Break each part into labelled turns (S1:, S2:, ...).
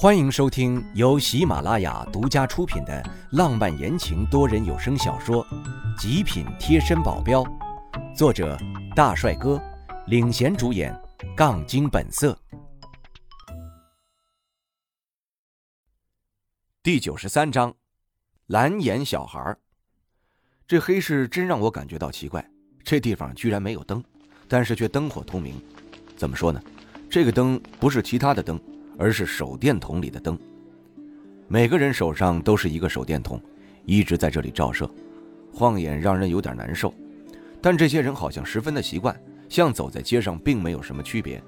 S1: 欢迎收听由喜马拉雅独家出品的浪漫言情多人有声小说《极品贴身保镖》，作者大帅哥领衔主演，杠精本色。第九十三章，蓝眼小孩儿这黑市真让我感觉到奇怪，这地方居然没有灯，但是却灯火通明。怎么说呢？这个灯不是其他的灯。而是手电筒里的灯。每个人手上都是一个手电筒，一直在这里照射，晃眼让人有点难受。但这些人好像十分的习惯，像走在街上并没有什么区别。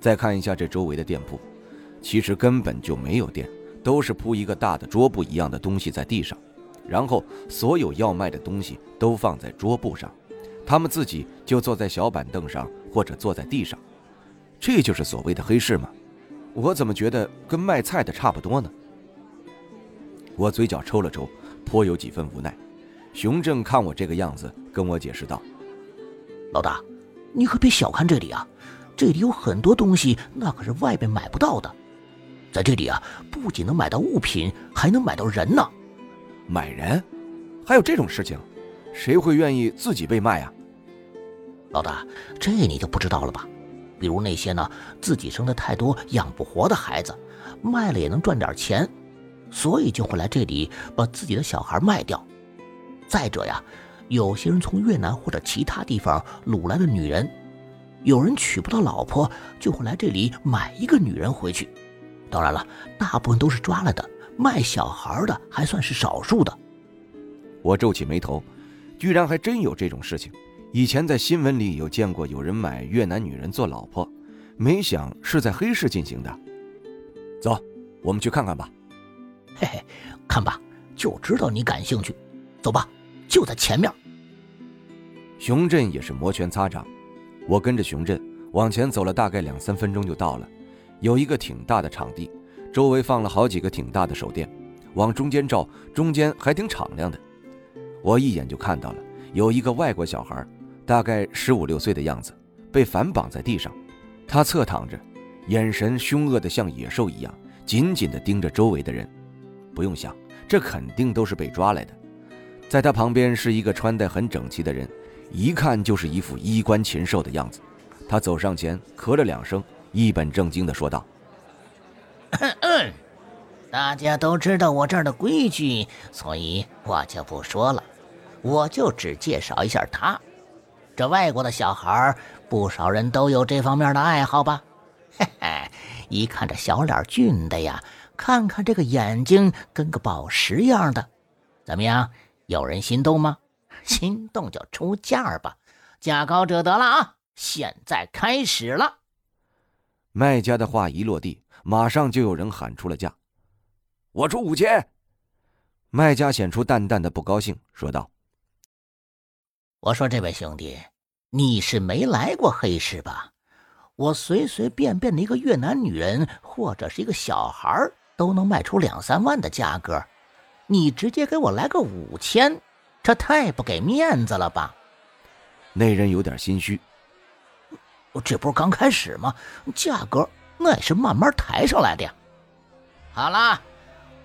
S1: 再看一下这周围的店铺，其实根本就没有店，都是铺一个大的桌布一样的东西在地上，然后所有要卖的东西都放在桌布上，他们自己就坐在小板凳上或者坐在地上。这就是所谓的黑市吗？我怎么觉得跟卖菜的差不多呢？我嘴角抽了抽，颇有几分无奈。熊正看我这个样子，跟我解释道：“
S2: 老大，你可别小看这里啊，这里有很多东西，那可是外边买不到的。在这里啊，不仅能买到物品，还能买到人呢。
S1: 买人？还有这种事情？谁会愿意自己被卖啊？
S2: 老大，这你就不知道了吧？”比如那些呢，自己生的太多养不活的孩子，卖了也能赚点钱，所以就会来这里把自己的小孩卖掉。再者呀，有些人从越南或者其他地方掳来的女人，有人娶不到老婆，就会来这里买一个女人回去。当然了，大部分都是抓来的，卖小孩的还算是少数的。
S1: 我皱起眉头，居然还真有这种事情。以前在新闻里有见过有人买越南女人做老婆，没想是在黑市进行的。走，我们去看看吧。
S2: 嘿嘿，看吧，就知道你感兴趣。走吧，就在前面。
S1: 熊振也是摩拳擦掌，我跟着熊振往前走了大概两三分钟就到了，有一个挺大的场地，周围放了好几个挺大的手电，往中间照，中间还挺敞亮的。我一眼就看到了，有一个外国小孩。大概十五六岁的样子，被反绑在地上，他侧躺着，眼神凶恶的像野兽一样，紧紧地盯着周围的人。不用想，这肯定都是被抓来的。在他旁边是一个穿戴很整齐的人，一看就是一副衣冠禽兽的样子。他走上前，咳了两声，一本正经地说道：“
S3: 大家都知道我这儿的规矩，所以我就不说了，我就只介绍一下他。”这外国的小孩，不少人都有这方面的爱好吧？嘿嘿，一看这小脸俊的呀，看看这个眼睛跟个宝石一样的，怎么样？有人心动吗？心动就出价吧，价高者得了啊！现在开始了。
S1: 卖家的话一落地，马上就有人喊出了价：“我出五千。”卖家显出淡淡的不高兴，说道。
S3: 我说：“这位兄弟，你是没来过黑市吧？我随随便便的一个越南女人或者是一个小孩都能卖出两三万的价格，你直接给我来个五千，这太不给面子了吧？”
S1: 那人有点心虚：“
S2: 这不是刚开始吗？价格那也是慢慢抬上来的呀。”
S3: 好啦，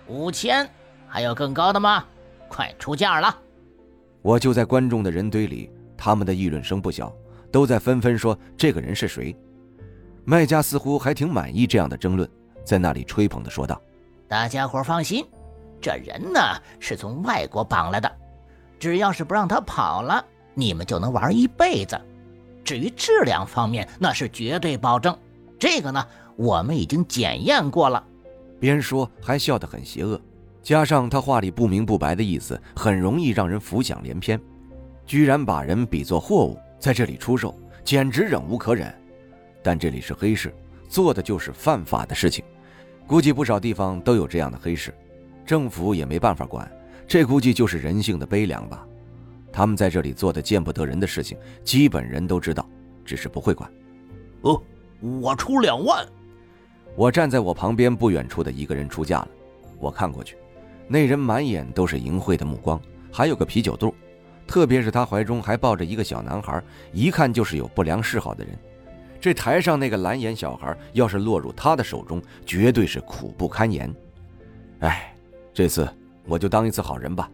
S3: 五千，还有更高的吗？快出价了！
S1: 我就在观众的人堆里，他们的议论声不小，都在纷纷说这个人是谁。卖家似乎还挺满意这样的争论，在那里吹捧的说道：“
S3: 大家伙放心，这人呢是从外国绑来的，只要是不让他跑了，你们就能玩一辈子。至于质量方面，那是绝对保证。这个呢，我们已经检验过了。”
S1: 边说还笑得很邪恶。加上他话里不明不白的意思，很容易让人浮想联翩。居然把人比作货物在这里出售，简直忍无可忍。但这里是黑市，做的就是犯法的事情。估计不少地方都有这样的黑市，政府也没办法管。这估计就是人性的悲凉吧。他们在这里做的见不得人的事情，基本人都知道，只是不会管。
S2: 哦，我出两万。
S1: 我站在我旁边不远处的一个人出价了，我看过去。那人满眼都是淫秽的目光，还有个啤酒肚，特别是他怀中还抱着一个小男孩，一看就是有不良嗜好的人。这台上那个蓝眼小孩，要是落入他的手中，绝对是苦不堪言。哎，这次我就当一次好人吧。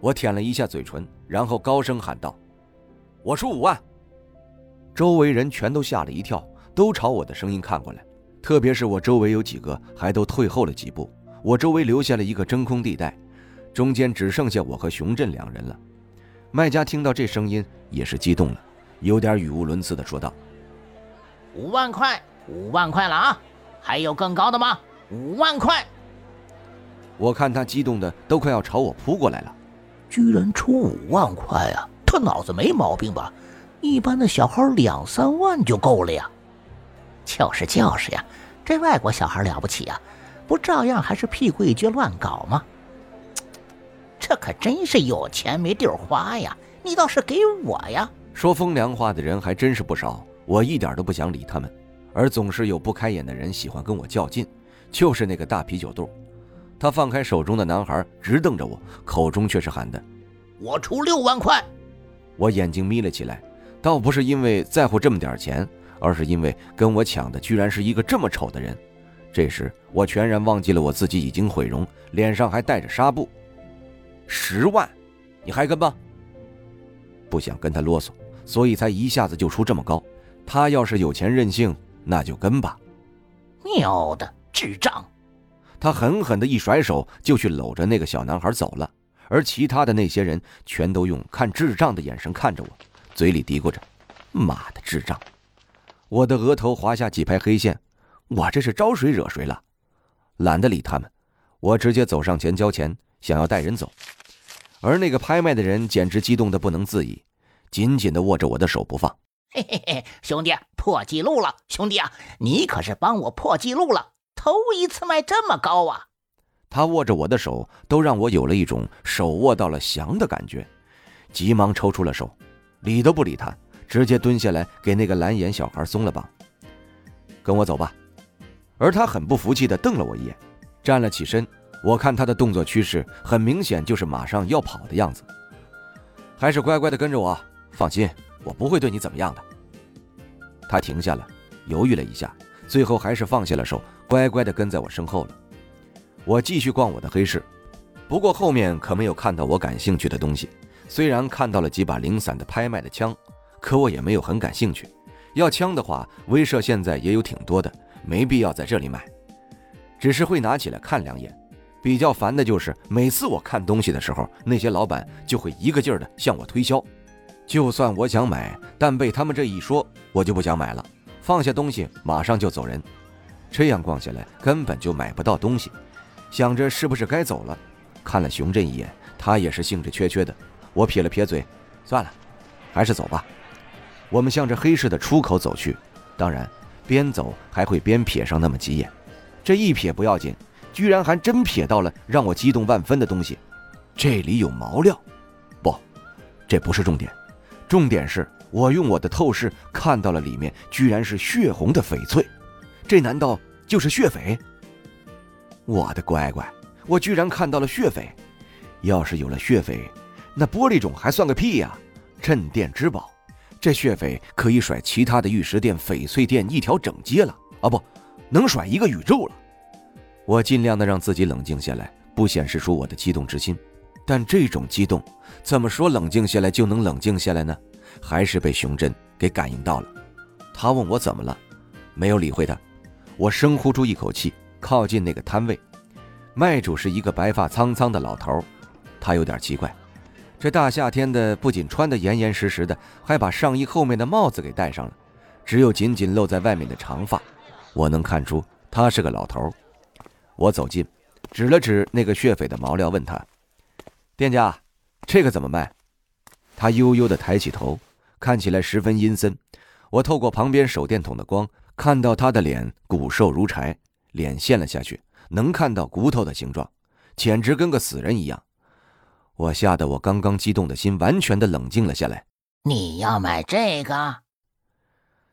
S1: 我舔了一下嘴唇，然后高声喊道：“我出五万。”周围人全都吓了一跳，都朝我的声音看过来。特别是我周围有几个还都退后了几步，我周围留下了一个真空地带，中间只剩下我和熊振两人了。卖家听到这声音也是激动了，有点语无伦次的说道。
S3: 五万块，五万块了啊！还有更高的吗？五万块！
S1: 我看他激动的都快要朝我扑过来了，
S2: 居然出五万块啊！他脑子没毛病吧？一般的小孩两三万就够了呀。
S3: 就是就是呀，这外国小孩了不起呀，不照样还是屁股一撅乱搞吗？这可真是有钱没地儿花呀！你倒是给我呀！
S1: 说风凉话的人还真是不少。我一点都不想理他们，而总是有不开眼的人喜欢跟我较劲，就是那个大啤酒肚。他放开手中的男孩，直瞪着我，口中却是喊的：“
S3: 我出六万块。”
S1: 我眼睛眯了起来，倒不是因为在乎这么点钱，而是因为跟我抢的居然是一个这么丑的人。这时我全然忘记了我自己已经毁容，脸上还带着纱布。十万，你还跟吗？不想跟他啰嗦，所以才一下子就出这么高。他要是有钱任性，那就跟吧。
S3: 喵的，智障！
S1: 他狠狠的一甩手，就去搂着那个小男孩走了。而其他的那些人全都用看智障的眼神看着我，嘴里嘀咕着：“妈的，智障！”我的额头划下几排黑线，我这是招谁惹谁了？懒得理他们，我直接走上前交钱，想要带人走。而那个拍卖的人简直激动的不能自已，紧紧的握着我的手不放。
S3: 嘿嘿嘿，兄弟，破纪录了！兄弟啊，你可是帮我破纪录了，头一次卖这么高啊！
S1: 他握着我的手，都让我有了一种手握到了翔的感觉，急忙抽出了手，理都不理他，直接蹲下来给那个蓝眼小孩松了绑。跟我走吧。而他很不服气地瞪了我一眼，站了起身。我看他的动作趋势，很明显就是马上要跑的样子。还是乖乖地跟着我，放心。我不会对你怎么样的。他停下了，犹豫了一下，最后还是放下了手，乖乖地跟在我身后了。我继续逛我的黑市，不过后面可没有看到我感兴趣的东西。虽然看到了几把零散的拍卖的枪，可我也没有很感兴趣。要枪的话，威慑现在也有挺多的，没必要在这里买。只是会拿起来看两眼。比较烦的就是每次我看东西的时候，那些老板就会一个劲儿的向我推销。就算我想买，但被他们这一说，我就不想买了。放下东西，马上就走人。这样逛下来，根本就买不到东西。想着是不是该走了，看了熊振一眼，他也是兴致缺缺的。我撇了撇嘴，算了，还是走吧。我们向着黑市的出口走去，当然，边走还会边瞥上那么几眼。这一瞥不要紧，居然还真瞥到了让我激动万分的东西。这里有毛料，不，这不是重点。重点是我用我的透视看到了里面居然是血红的翡翠，这难道就是血翡？我的乖乖，我居然看到了血翡！要是有了血翡，那玻璃种还算个屁呀！镇店之宝，这血翡可以甩其他的玉石店、翡翠店一条整街了啊！不能甩一个宇宙了。我尽量的让自己冷静下来，不显示出我的激动之心。但这种激动，怎么说冷静下来就能冷静下来呢？还是被熊振给感应到了。他问我怎么了，没有理会他。我深呼出一口气，靠近那个摊位。卖主是一个白发苍苍的老头，他有点奇怪。这大夏天的，不仅穿得严严实实的，还把上衣后面的帽子给戴上了，只有仅仅露在外面的长发。我能看出他是个老头。我走近，指了指那个血翡的毛料，问他。店家，这个怎么卖？他悠悠地抬起头，看起来十分阴森。我透过旁边手电筒的光，看到他的脸骨瘦如柴，脸陷了下去，能看到骨头的形状，简直跟个死人一样。我吓得我刚刚激动的心完全的冷静了下来。
S3: 你要买这个？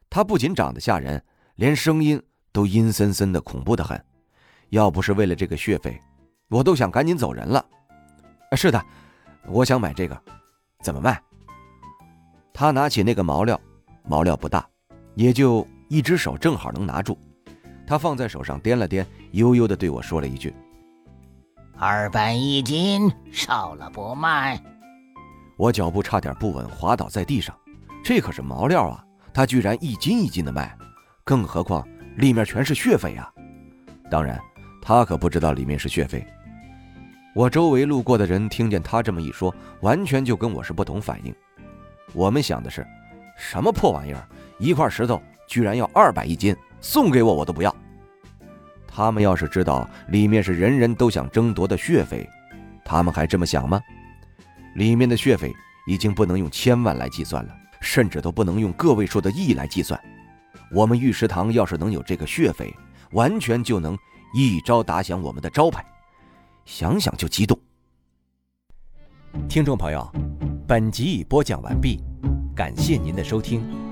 S1: 他不仅长得吓人，连声音都阴森森的，恐怖的很。要不是为了这个血费，我都想赶紧走人了。是的，我想买这个，怎么卖？他拿起那个毛料，毛料不大，也就一只手正好能拿住。他放在手上掂了掂，悠悠的对我说了一句：“
S3: 二百一斤，少了不卖。”
S1: 我脚步差点不稳，滑倒在地上。这可是毛料啊，他居然一斤一斤的卖，更何况里面全是血匪啊！当然，他可不知道里面是血匪。我周围路过的人听见他这么一说，完全就跟我是不同反应。我们想的是，什么破玩意儿，一块石头居然要二百一斤，送给我我都不要。他们要是知道里面是人人都想争夺的血匪，他们还这么想吗？里面的血匪已经不能用千万来计算了，甚至都不能用个位数的亿来计算。我们玉石堂要是能有这个血匪，完全就能一招打响我们的招牌，想想就激动。听众朋友，本集已播讲完毕，感谢您的收听。